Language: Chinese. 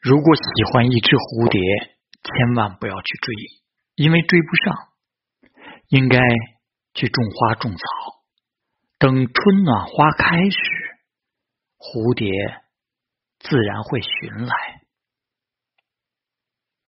如果喜欢一只蝴蝶千万不要去追因为追不上。应该去种花种草等春暖花开时蝴蝶自然会寻来。